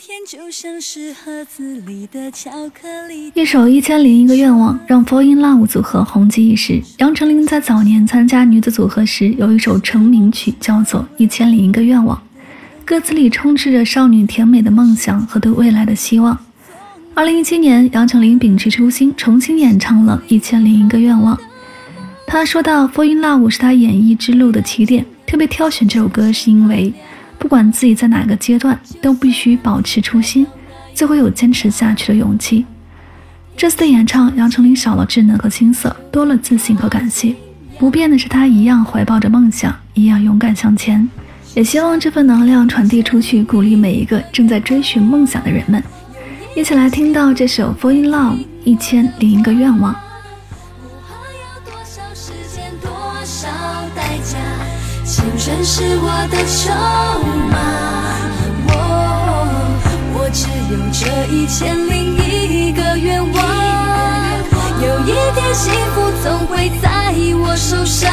天就像是盒子里的巧克力一首《一千零一个愿望》让 Fall in Love 组合红极一时。杨丞琳在早年参加女子组合时，有一首成名曲叫做《一千零一个愿望》，歌词里充斥着少女甜美的梦想和对未来的希望。二零一七年，杨丞琳秉持初心，重新演唱了《一千零一个愿望》。她说到，《Fall in Love》是她演艺之路的起点，特别挑选这首歌是因为。不管自己在哪个阶段，都必须保持初心，就会有坚持下去的勇气。这次的演唱，杨丞琳少了稚嫩和青涩，多了自信和感谢。不变的是，她一样怀抱着梦想，一样勇敢向前。也希望这份能量传递出去，鼓励每一个正在追寻梦想的人们。一起来听到这首《Fall in Love》一千零一个愿望。青春是我的筹码，我我只有这一千零一个愿望，有一天幸福总会在我手上，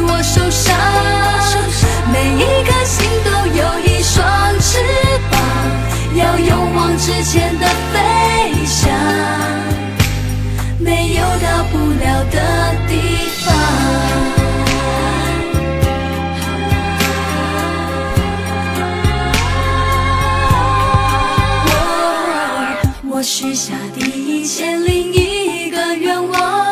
我受伤每一颗心都有一双翅膀要勇往直前的飞翔没有到不了的地方我许下第一千零一个愿望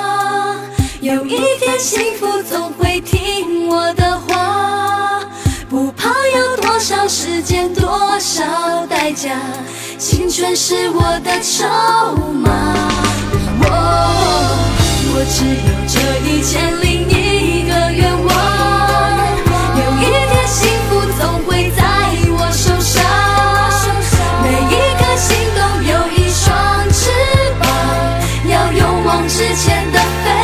有一天幸福总会听我的话，不怕要多少时间，多少代价，青春是我的筹码，我我只有这一千零一个愿望，有一天幸福总会在我手上，每一颗心都有一双翅膀，要勇往直前的飞。